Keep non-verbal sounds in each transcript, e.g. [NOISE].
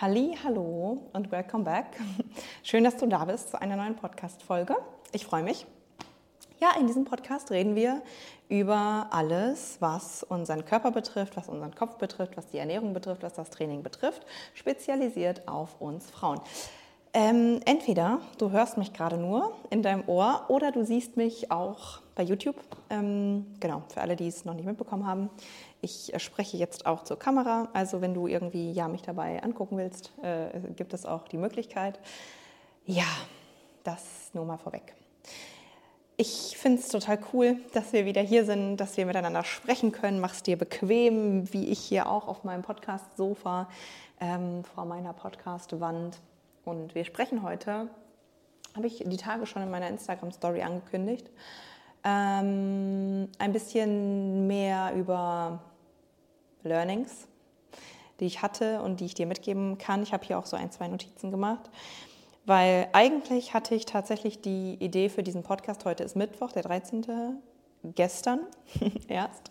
Halli, hallo und welcome back. Schön, dass du da bist zu einer neuen Podcast-Folge. Ich freue mich. Ja, in diesem Podcast reden wir über alles, was unseren Körper betrifft, was unseren Kopf betrifft, was die Ernährung betrifft, was das Training betrifft, spezialisiert auf uns Frauen. Ähm, entweder du hörst mich gerade nur in deinem Ohr oder du siehst mich auch bei YouTube. Ähm, genau, für alle, die es noch nicht mitbekommen haben. Ich spreche jetzt auch zur Kamera. Also wenn du irgendwie ja, mich dabei angucken willst, äh, gibt es auch die Möglichkeit. Ja, das nur mal vorweg. Ich finde es total cool, dass wir wieder hier sind, dass wir miteinander sprechen können. Mach es dir bequem, wie ich hier auch auf meinem Podcast-Sofa ähm, vor meiner Podcast-Wand und wir sprechen heute, habe ich die Tage schon in meiner Instagram-Story angekündigt, ähm, ein bisschen mehr über Learnings, die ich hatte und die ich dir mitgeben kann. Ich habe hier auch so ein, zwei Notizen gemacht. Weil eigentlich hatte ich tatsächlich die Idee für diesen Podcast, heute ist Mittwoch, der 13. Gestern [LAUGHS] erst.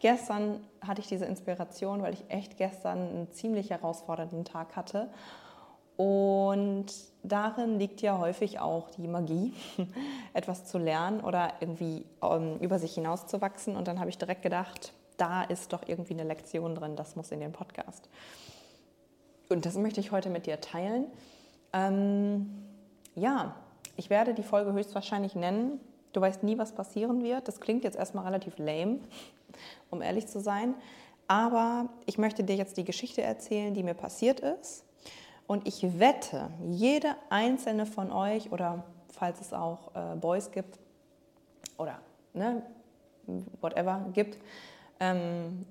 Gestern hatte ich diese Inspiration, weil ich echt gestern einen ziemlich herausfordernden Tag hatte und darin liegt ja häufig auch die Magie, [LAUGHS] etwas zu lernen oder irgendwie um, ähm, über sich hinauszuwachsen. Und dann habe ich direkt gedacht, da ist doch irgendwie eine Lektion drin, das muss in den Podcast. Und das möchte ich heute mit dir teilen. Ähm, ja, ich werde die Folge höchstwahrscheinlich nennen. Du weißt nie, was passieren wird. Das klingt jetzt erstmal relativ lame, um ehrlich zu sein. Aber ich möchte dir jetzt die Geschichte erzählen, die mir passiert ist und ich wette, jede einzelne von euch oder falls es auch äh, Boys gibt oder ne, whatever gibt, ähm,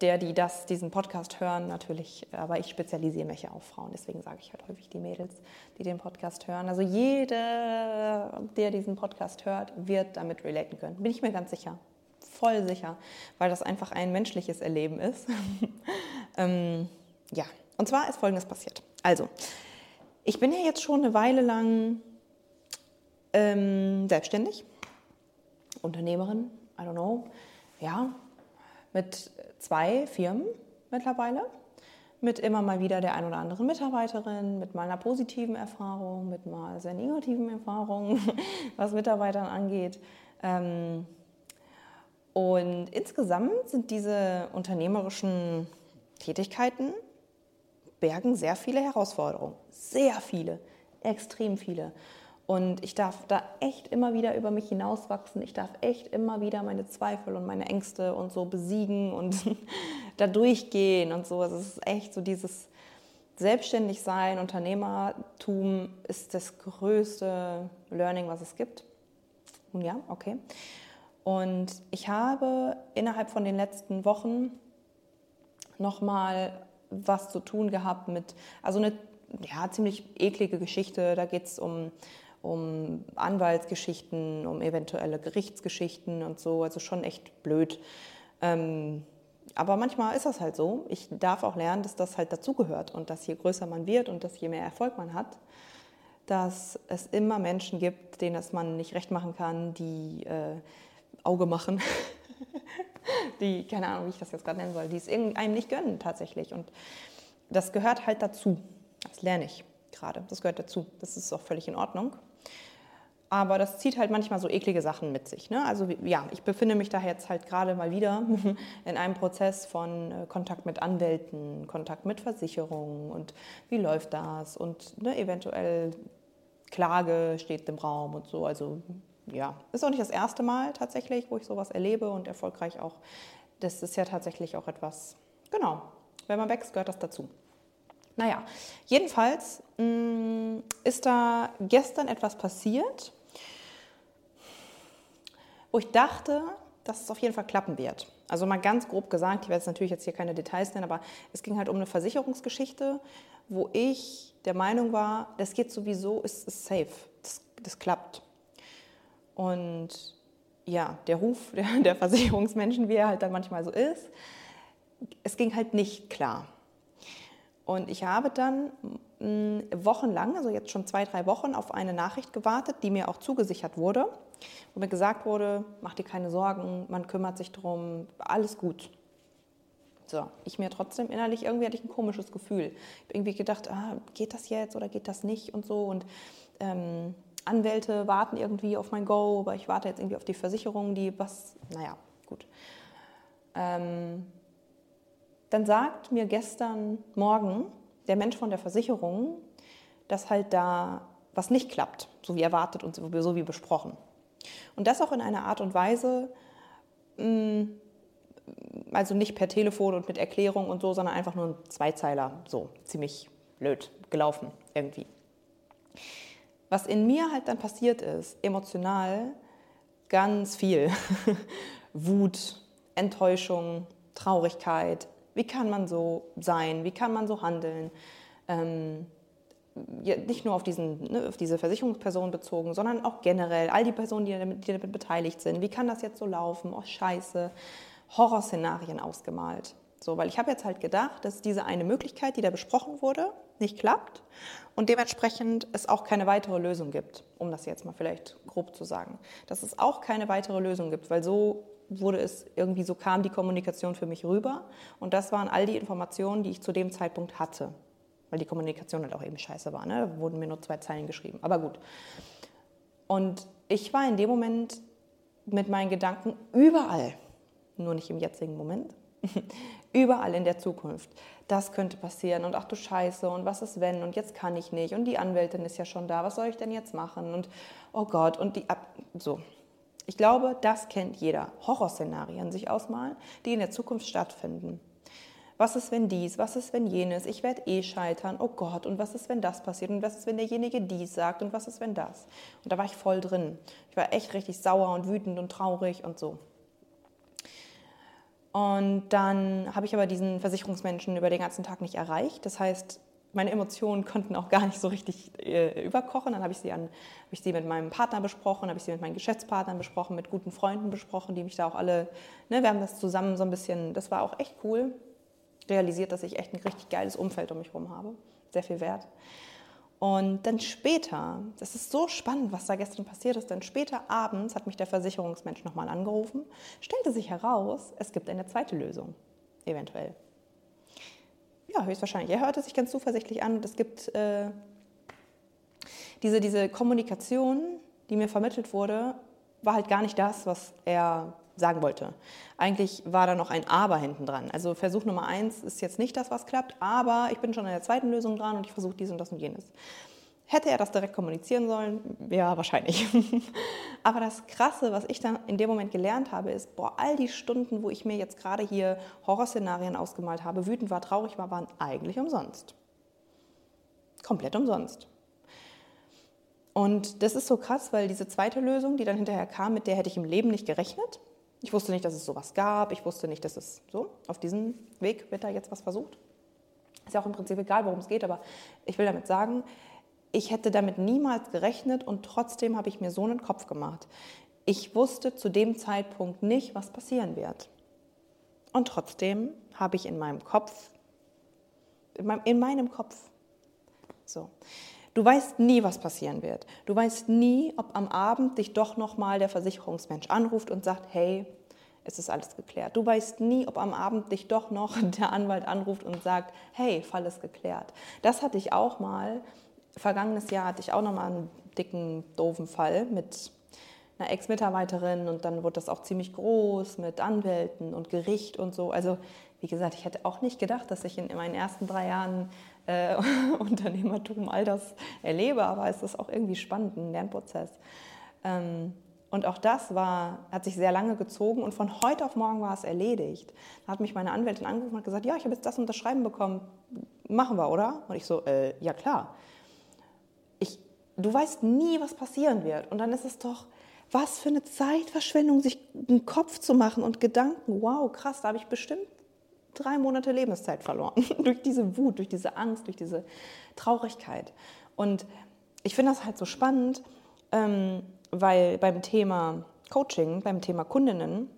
der, die das, diesen Podcast hören, natürlich, aber ich spezialisiere mich ja auf Frauen, deswegen sage ich halt häufig die Mädels, die den Podcast hören. Also jeder, der diesen Podcast hört, wird damit relaten können. Bin ich mir ganz sicher. Voll sicher, weil das einfach ein menschliches Erleben ist. [LAUGHS] ähm, ja, und zwar ist Folgendes passiert. Also, ich bin ja jetzt schon eine Weile lang ähm, selbstständig, Unternehmerin, I don't know, ja, mit zwei Firmen mittlerweile, mit immer mal wieder der ein oder anderen Mitarbeiterin, mit mal einer positiven Erfahrung, mit mal sehr negativen Erfahrungen, [LAUGHS] was Mitarbeitern angeht. Ähm, und insgesamt sind diese unternehmerischen Tätigkeiten bergen sehr viele Herausforderungen. Sehr viele, extrem viele. Und ich darf da echt immer wieder über mich hinauswachsen. Ich darf echt immer wieder meine Zweifel und meine Ängste und so besiegen und [LAUGHS] da durchgehen und so. Also es ist echt so dieses Selbstständigsein, Unternehmertum ist das größte Learning, was es gibt. Und ja, okay. Und ich habe innerhalb von den letzten Wochen nochmal was zu tun gehabt mit, also eine ja, ziemlich eklige Geschichte. Da geht es um, um Anwaltsgeschichten, um eventuelle Gerichtsgeschichten und so. Also schon echt blöd. Ähm, aber manchmal ist das halt so. Ich darf auch lernen, dass das halt dazugehört und dass je größer man wird und dass je mehr Erfolg man hat, dass es immer Menschen gibt, denen das man nicht recht machen kann, die äh, Auge machen [LAUGHS] die, keine Ahnung, wie ich das jetzt gerade nennen soll, die es einem nicht gönnen tatsächlich. Und das gehört halt dazu. Das lerne ich gerade. Das gehört dazu. Das ist auch völlig in Ordnung. Aber das zieht halt manchmal so eklige Sachen mit sich. Ne? Also ja, ich befinde mich da jetzt halt gerade mal wieder [LAUGHS] in einem Prozess von äh, Kontakt mit Anwälten, Kontakt mit Versicherungen und wie läuft das und ne, eventuell Klage steht im Raum und so. Also ja, ist auch nicht das erste Mal tatsächlich, wo ich sowas erlebe und erfolgreich auch. Das ist ja tatsächlich auch etwas, genau, wenn man wächst, gehört das dazu. Naja, jedenfalls mh, mm, ist da gestern etwas passiert, wo ich dachte, dass es auf jeden Fall klappen wird. Also mal ganz grob gesagt, ich werde jetzt natürlich jetzt hier keine Details nennen, aber es ging halt um eine Versicherungsgeschichte, wo ich der Meinung war, das geht sowieso, ist, ist safe, das, das klappt. Und ja, der Ruf [LAUGHS] der, der Versicherungsmenschen, wie er halt dann manchmal so ist, es ging halt nicht klar. Und ich habe dann mm, wochenlang, also jetzt schon zwei, drei Wochen, auf eine Nachricht gewartet, die mir auch zugesichert wurde, wo mir gesagt wurde, mach dir keine Sorgen, man kümmert sich drum, alles gut. So, ich mir trotzdem innerlich, irgendwie hatte ich ein komisches Gefühl. Ich habe irgendwie gedacht, ah, geht das jetzt oder geht das nicht und so. Und ähm, Anwälte warten irgendwie auf mein Go, aber ich warte jetzt irgendwie auf die Versicherung, die was, naja, gut. Ähm, dann sagt mir gestern Morgen der Mensch von der Versicherung, dass halt da was nicht klappt, so wie erwartet und so wie besprochen. Und das auch in einer Art und Weise, mm, also nicht per Telefon und mit Erklärung und so, sondern einfach nur ein Zweizeiler, so ziemlich blöd gelaufen irgendwie. Was in mir halt dann passiert ist, emotional, ganz viel. [LAUGHS] Wut, Enttäuschung, Traurigkeit. Wie kann man so sein? Wie kann man so handeln? Ähm, ja, nicht nur auf, diesen, ne, auf diese Versicherungsperson bezogen, sondern auch generell all die Personen, die damit, die damit beteiligt sind. Wie kann das jetzt so laufen? Oh, scheiße. Horrorszenarien ausgemalt. So, weil ich habe jetzt halt gedacht, dass diese eine Möglichkeit, die da besprochen wurde, nicht klappt und dementsprechend es auch keine weitere Lösung gibt, um das jetzt mal vielleicht grob zu sagen. Dass es auch keine weitere Lösung gibt, weil so wurde es irgendwie, so kam die Kommunikation für mich rüber und das waren all die Informationen, die ich zu dem Zeitpunkt hatte, weil die Kommunikation halt auch eben scheiße war, ne? da wurden mir nur zwei Zeilen geschrieben, aber gut. Und ich war in dem Moment mit meinen Gedanken überall, nur nicht im jetzigen Moment, [LAUGHS] überall in der Zukunft. Das könnte passieren und ach du Scheiße und was ist wenn und jetzt kann ich nicht und die Anwältin ist ja schon da, was soll ich denn jetzt machen und oh Gott und die so. Ich glaube, das kennt jeder. Horrorszenarien sich ausmalen, die in der Zukunft stattfinden. Was ist, wenn dies? Was ist, wenn jenes? Ich werde eh scheitern. Oh Gott, und was ist, wenn das passiert? Und was ist, wenn derjenige dies sagt? Und was ist, wenn das? Und da war ich voll drin. Ich war echt richtig sauer und wütend und traurig und so. Und dann habe ich aber diesen Versicherungsmenschen über den ganzen Tag nicht erreicht. Das heißt, meine Emotionen konnten auch gar nicht so richtig äh, überkochen. Dann habe ich, sie an, habe ich sie mit meinem Partner besprochen, habe ich sie mit meinen Geschäftspartnern besprochen, mit guten Freunden besprochen, die mich da auch alle, ne, wir haben das zusammen so ein bisschen, das war auch echt cool, realisiert, dass ich echt ein richtig geiles Umfeld um mich herum habe, sehr viel wert. Und dann später, das ist so spannend, was da gestern passiert ist, denn später abends hat mich der Versicherungsmensch nochmal angerufen, stellte sich heraus, es gibt eine zweite Lösung, eventuell. Ja, höchstwahrscheinlich. Er hörte sich ganz zuversichtlich an und es gibt äh, diese, diese Kommunikation, die mir vermittelt wurde, war halt gar nicht das, was er sagen wollte. Eigentlich war da noch ein Aber hinten dran. Also Versuch Nummer eins ist jetzt nicht das, was klappt, aber ich bin schon an der zweiten Lösung dran und ich versuche dies und das und jenes. Hätte er das direkt kommunizieren sollen? Ja, wahrscheinlich. [LAUGHS] aber das Krasse, was ich dann in dem Moment gelernt habe, ist, boah, all die Stunden, wo ich mir jetzt gerade hier Horrorszenarien ausgemalt habe, wütend war, traurig war, waren eigentlich umsonst. Komplett umsonst. Und das ist so krass, weil diese zweite Lösung, die dann hinterher kam, mit der hätte ich im Leben nicht gerechnet. Ich wusste nicht, dass es sowas gab. Ich wusste nicht, dass es so, auf diesem Weg wird da jetzt was versucht. Ist ja auch im Prinzip egal, worum es geht, aber ich will damit sagen, ich hätte damit niemals gerechnet und trotzdem habe ich mir so einen Kopf gemacht. Ich wusste zu dem Zeitpunkt nicht, was passieren wird. Und trotzdem habe ich in meinem Kopf, in meinem, in meinem Kopf, so, Du weißt nie, was passieren wird. Du weißt nie, ob am Abend dich doch nochmal der Versicherungsmensch anruft und sagt, hey, es ist alles geklärt. Du weißt nie, ob am Abend dich doch noch [LAUGHS] der Anwalt anruft und sagt, hey, Fall ist geklärt. Das hatte ich auch mal. Vergangenes Jahr hatte ich auch noch mal einen dicken, doofen Fall mit einer Ex-Mitarbeiterin und dann wurde das auch ziemlich groß mit Anwälten und Gericht und so. Also wie gesagt, ich hätte auch nicht gedacht, dass ich in meinen ersten drei Jahren äh, [LAUGHS] Unternehmertum all das erlebe, aber es ist auch irgendwie spannend, ein Lernprozess. Ähm, und auch das war, hat sich sehr lange gezogen und von heute auf morgen war es erledigt. Da hat mich meine Anwältin angerufen und gesagt, ja, ich habe jetzt das Unterschreiben bekommen, machen wir, oder? Und ich so, äh, ja klar. Du weißt nie, was passieren wird. Und dann ist es doch, was für eine Zeitverschwendung, sich einen Kopf zu machen und Gedanken, wow, krass, da habe ich bestimmt drei Monate Lebenszeit verloren. [LAUGHS] durch diese Wut, durch diese Angst, durch diese Traurigkeit. Und ich finde das halt so spannend, ähm, weil beim Thema Coaching, beim Thema Kundinnen,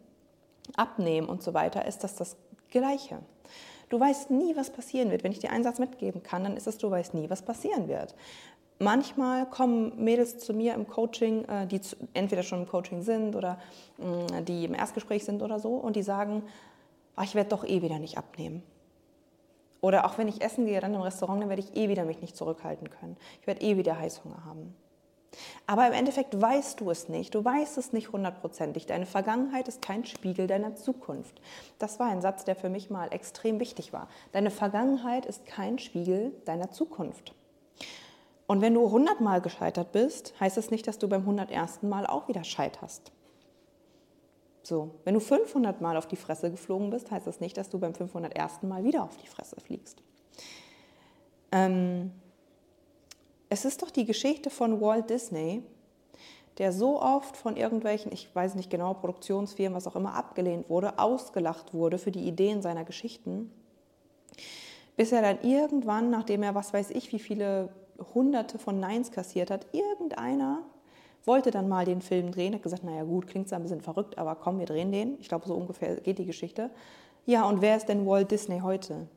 Abnehmen und so weiter, ist das das Gleiche. Du weißt nie, was passieren wird. Wenn ich dir einen Satz mitgeben kann, dann ist es, du weißt nie, was passieren wird. Manchmal kommen Mädels zu mir im Coaching, äh, die entweder schon im Coaching sind oder mm, die im Erstgespräch sind oder so, und die sagen, ach, ich werde doch eh wieder nicht abnehmen. Oder auch wenn ich essen gehe, dann im Restaurant, dann werde ich eh wieder mich nicht zurückhalten können. Ich werde eh wieder Heißhunger haben. Aber im Endeffekt weißt du es nicht. Du weißt es nicht hundertprozentig. Deine Vergangenheit ist kein Spiegel deiner Zukunft. Das war ein Satz, der für mich mal extrem wichtig war. Deine Vergangenheit ist kein Spiegel deiner Zukunft. Und wenn du hundertmal gescheitert bist, heißt das nicht, dass du beim hundertersten Mal auch wieder scheiterst. So, wenn du 500 Mal auf die Fresse geflogen bist, heißt das nicht, dass du beim 501. Mal wieder auf die Fresse fliegst. Ähm, es ist doch die Geschichte von Walt Disney, der so oft von irgendwelchen, ich weiß nicht genau, Produktionsfirmen, was auch immer, abgelehnt wurde, ausgelacht wurde für die Ideen seiner Geschichten, bis er dann irgendwann, nachdem er was weiß ich, wie viele hunderte von Neins kassiert hat, irgendeiner wollte dann mal den Film drehen, hat gesagt, naja gut, klingt zwar ein bisschen verrückt, aber komm, wir drehen den. Ich glaube, so ungefähr geht die Geschichte. Ja, und wer ist denn Walt Disney heute?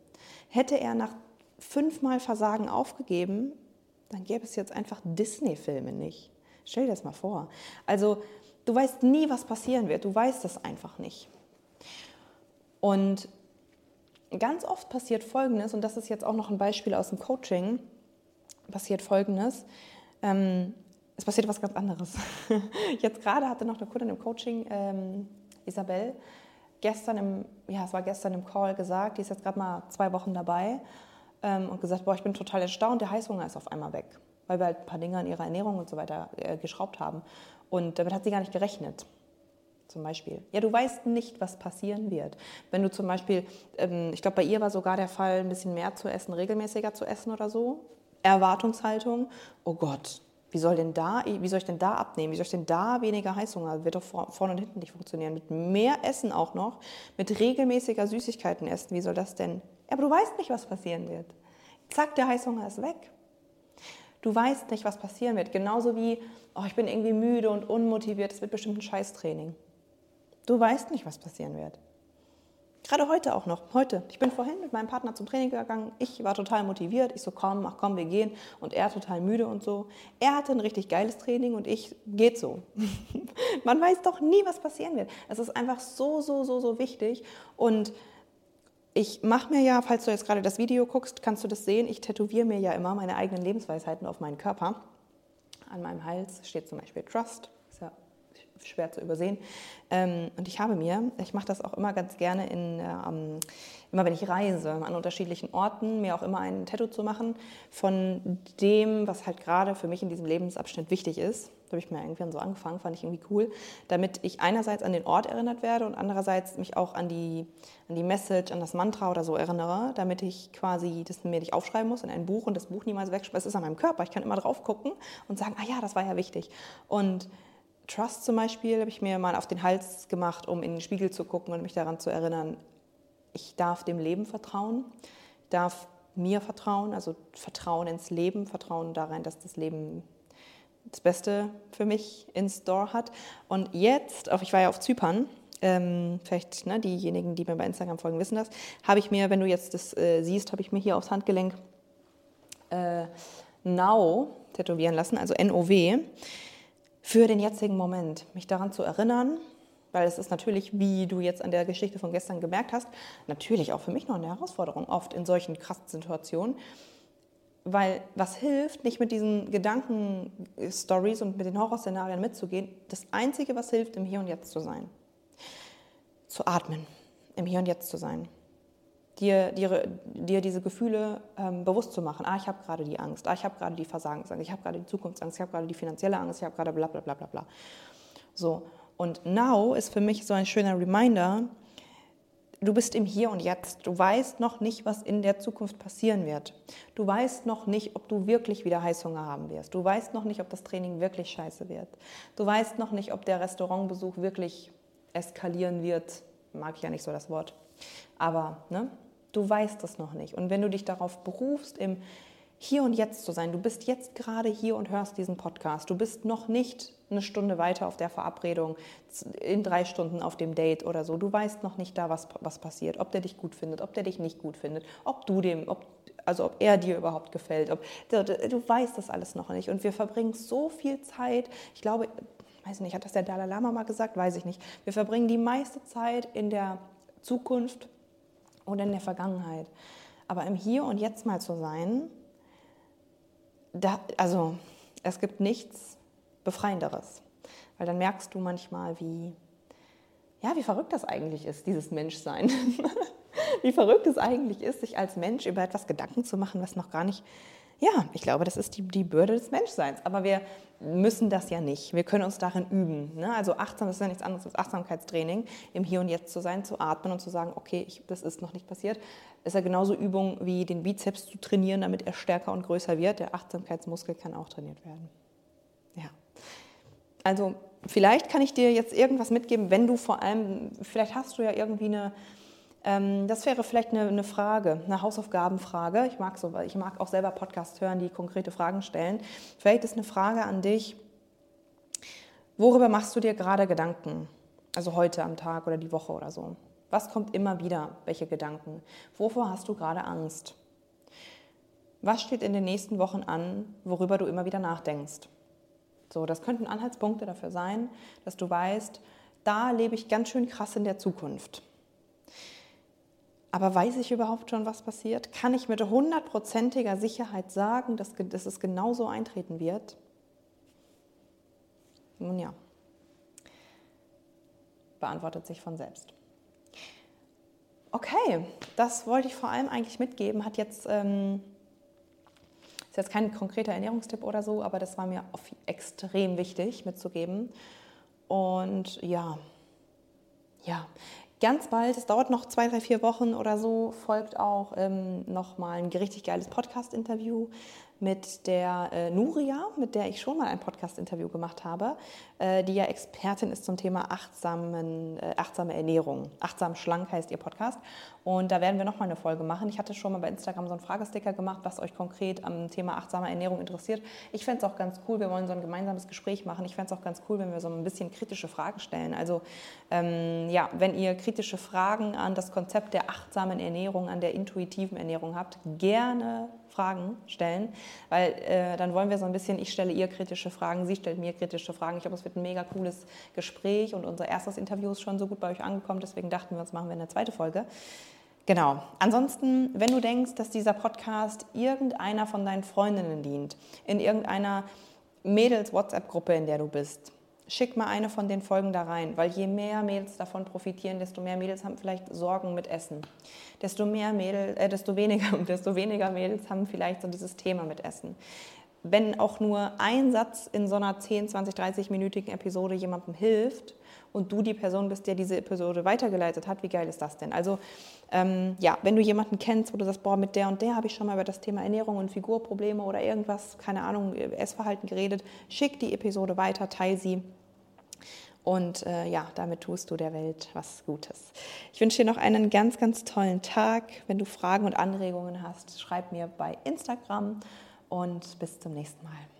Hätte er nach fünfmal Versagen aufgegeben, dann gäbe es jetzt einfach Disney-Filme nicht. Stell dir das mal vor. Also du weißt nie, was passieren wird. Du weißt das einfach nicht. Und ganz oft passiert Folgendes, und das ist jetzt auch noch ein Beispiel aus dem Coaching, passiert Folgendes. Ähm, es passiert was ganz anderes. [LAUGHS] Jetzt gerade hatte noch eine Kundin im Coaching, ähm, Isabel, gestern im, ja, es war gestern im Call gesagt, die ist jetzt gerade mal zwei Wochen dabei ähm, und gesagt, boah, ich bin total erstaunt, der Heißhunger ist auf einmal weg, weil wir halt ein paar Dinge an ihrer Ernährung und so weiter äh, geschraubt haben. Und damit hat sie gar nicht gerechnet. Zum Beispiel. Ja, du weißt nicht, was passieren wird. Wenn du zum Beispiel, ähm, ich glaube, bei ihr war sogar der Fall, ein bisschen mehr zu essen, regelmäßiger zu essen oder so. Erwartungshaltung, oh Gott, wie soll, denn da, wie soll ich denn da abnehmen? Wie soll ich denn da weniger Heißhunger? Wird doch vorne und hinten nicht funktionieren. Mit mehr Essen auch noch, mit regelmäßiger Süßigkeiten essen, wie soll das denn? Aber du weißt nicht, was passieren wird. Zack, der Heißhunger ist weg. Du weißt nicht, was passieren wird. Genauso wie, oh, ich bin irgendwie müde und unmotiviert, es wird bestimmt ein Scheißtraining. Du weißt nicht, was passieren wird. Gerade heute auch noch. Heute. Ich bin vorhin mit meinem Partner zum Training gegangen. Ich war total motiviert. Ich so, komm, ach komm, wir gehen. Und er total müde und so. Er hatte ein richtig geiles Training und ich, geht so. [LAUGHS] Man weiß doch nie, was passieren wird. Es ist einfach so, so, so, so wichtig. Und ich mache mir ja, falls du jetzt gerade das Video guckst, kannst du das sehen. Ich tätowiere mir ja immer meine eigenen Lebensweisheiten auf meinen Körper. An meinem Hals steht zum Beispiel Trust schwer zu übersehen. Ähm, und ich habe mir, ich mache das auch immer ganz gerne, in, ähm, immer wenn ich reise, an unterschiedlichen Orten, mir auch immer ein Tattoo zu machen von dem, was halt gerade für mich in diesem Lebensabschnitt wichtig ist. Da habe ich mir irgendwann so angefangen, fand ich irgendwie cool, damit ich einerseits an den Ort erinnert werde und andererseits mich auch an die, an die Message, an das Mantra oder so erinnere, damit ich quasi das mir nicht aufschreiben muss in ein Buch und das Buch niemals wegschmeiße. Es ist an meinem Körper, ich kann immer drauf gucken und sagen, ah ja, das war ja wichtig. Und Trust zum Beispiel habe ich mir mal auf den Hals gemacht, um in den Spiegel zu gucken und mich daran zu erinnern, ich darf dem Leben vertrauen, ich darf mir vertrauen, also Vertrauen ins Leben, Vertrauen darin, dass das Leben das Beste für mich in Store hat. Und jetzt, auch ich war ja auf Zypern, ähm, vielleicht ne, diejenigen, die mir bei Instagram folgen, wissen das, habe ich mir, wenn du jetzt das äh, siehst, habe ich mir hier aufs Handgelenk äh, Now tätowieren lassen, also N-O-W für den jetzigen Moment, mich daran zu erinnern, weil es ist natürlich, wie du jetzt an der Geschichte von gestern gemerkt hast, natürlich auch für mich noch eine Herausforderung, oft in solchen krassen Situationen. Weil was hilft, nicht mit diesen Gedanken-Stories und mit den Horrorszenarien mitzugehen, das Einzige, was hilft, im Hier und Jetzt zu sein. Zu atmen, im Hier und Jetzt zu sein dir, dir, dir diese Gefühle ähm, bewusst zu machen. Ah, ich habe gerade die Angst, ah, ich habe gerade die Versagensangst, ich habe gerade die Zukunftsangst, ich habe gerade die finanzielle Angst, ich habe gerade bla bla bla bla bla. So, und Now ist für mich so ein schöner Reminder, du bist im Hier und Jetzt. Du weißt noch nicht, was in der Zukunft passieren wird. Du weißt noch nicht, ob du wirklich wieder Heißhunger haben wirst. Du weißt noch nicht, ob das Training wirklich scheiße wird. Du weißt noch nicht, ob der Restaurantbesuch wirklich eskalieren wird. Mag ich ja nicht so das Wort. Aber, ne? Du weißt es noch nicht. Und wenn du dich darauf berufst, im Hier und Jetzt zu sein, du bist jetzt gerade hier und hörst diesen Podcast, du bist noch nicht eine Stunde weiter auf der Verabredung, in drei Stunden auf dem Date oder so. Du weißt noch nicht da, was, was passiert, ob der dich gut findet, ob der dich nicht gut findet, ob du dem, ob, also ob er dir überhaupt gefällt. Ob, du, weißt das alles noch nicht. Und wir verbringen so viel Zeit, ich glaube, weiß nicht, hat das der Dalai Lama mal gesagt? Weiß ich nicht. Wir verbringen die meiste Zeit in der Zukunft oder in der Vergangenheit. Aber im Hier und Jetzt mal zu sein, da, also es gibt nichts Befreienderes. Weil dann merkst du manchmal, wie, ja, wie verrückt das eigentlich ist, dieses Menschsein. [LAUGHS] wie verrückt es eigentlich ist, sich als Mensch über etwas Gedanken zu machen, was noch gar nicht ja, ich glaube, das ist die, die Bürde des Menschseins. Aber wir müssen das ja nicht. Wir können uns darin üben. Ne? Also achtsam ist ja nichts anderes als Achtsamkeitstraining, im Hier und Jetzt zu sein, zu atmen und zu sagen, okay, ich, das ist noch nicht passiert. Ist ja genauso Übung wie den Bizeps zu trainieren, damit er stärker und größer wird. Der Achtsamkeitsmuskel kann auch trainiert werden. Ja. Also vielleicht kann ich dir jetzt irgendwas mitgeben, wenn du vor allem, vielleicht hast du ja irgendwie eine das wäre vielleicht eine, eine, Frage, eine Hausaufgabenfrage. Ich mag, so, ich mag auch selber Podcasts hören, die konkrete Fragen stellen. Vielleicht ist eine Frage an dich, worüber machst du dir gerade Gedanken? Also heute am Tag oder die Woche oder so. Was kommt immer wieder? Welche Gedanken? Wovor hast du gerade Angst? Was steht in den nächsten Wochen an, worüber du immer wieder nachdenkst? So, das könnten Anhaltspunkte dafür sein, dass du weißt, da lebe ich ganz schön krass in der Zukunft. Aber weiß ich überhaupt schon, was passiert? Kann ich mit hundertprozentiger Sicherheit sagen, dass, dass es genauso eintreten wird? Nun ja, beantwortet sich von selbst. Okay, das wollte ich vor allem eigentlich mitgeben. Hat jetzt, ähm, ist jetzt kein konkreter Ernährungstipp oder so, aber das war mir extrem wichtig mitzugeben. Und ja, ja, ganz bald, es dauert noch zwei, drei, vier Wochen oder so, folgt auch ähm, nochmal ein richtig geiles Podcast-Interview mit der äh, Nuria, mit der ich schon mal ein Podcast-Interview gemacht habe, äh, die ja Expertin ist zum Thema achtsamen, äh, achtsame Ernährung. Achtsam schlank heißt ihr Podcast. Und da werden wir nochmal eine Folge machen. Ich hatte schon mal bei Instagram so einen Fragesticker gemacht, was euch konkret am Thema achtsame Ernährung interessiert. Ich fände es auch ganz cool, wir wollen so ein gemeinsames Gespräch machen. Ich fände es auch ganz cool, wenn wir so ein bisschen kritische Fragen stellen. Also ähm, ja, wenn ihr kritische Fragen an das Konzept der achtsamen Ernährung, an der intuitiven Ernährung habt, gerne Fragen stellen, weil äh, dann wollen wir so ein bisschen, ich stelle ihr kritische Fragen, sie stellt mir kritische Fragen. Ich glaube, es wird ein mega cooles Gespräch und unser erstes Interview ist schon so gut bei euch angekommen, deswegen dachten wir uns, machen wir eine zweite Folge. Genau. Ansonsten, wenn du denkst, dass dieser Podcast irgendeiner von deinen Freundinnen dient, in irgendeiner Mädels-WhatsApp-Gruppe, in der du bist, schick mal eine von den Folgen da rein, weil je mehr Mädels davon profitieren, desto mehr Mädels haben vielleicht Sorgen mit Essen. Desto mehr Mädel, äh, desto weniger, [LAUGHS] desto weniger Mädels haben vielleicht so dieses Thema mit Essen. Wenn auch nur ein Satz in so einer 10, 20, 30-minütigen Episode jemandem hilft und du die Person bist, der diese Episode weitergeleitet hat, wie geil ist das denn? Also ähm, ja, wenn du jemanden kennst, wo du sagst, boah, mit der und der habe ich schon mal über das Thema Ernährung und Figurprobleme oder irgendwas, keine Ahnung, Essverhalten geredet, schick die Episode weiter, teil sie und äh, ja, damit tust du der Welt was Gutes. Ich wünsche dir noch einen ganz, ganz tollen Tag. Wenn du Fragen und Anregungen hast, schreib mir bei Instagram und bis zum nächsten Mal.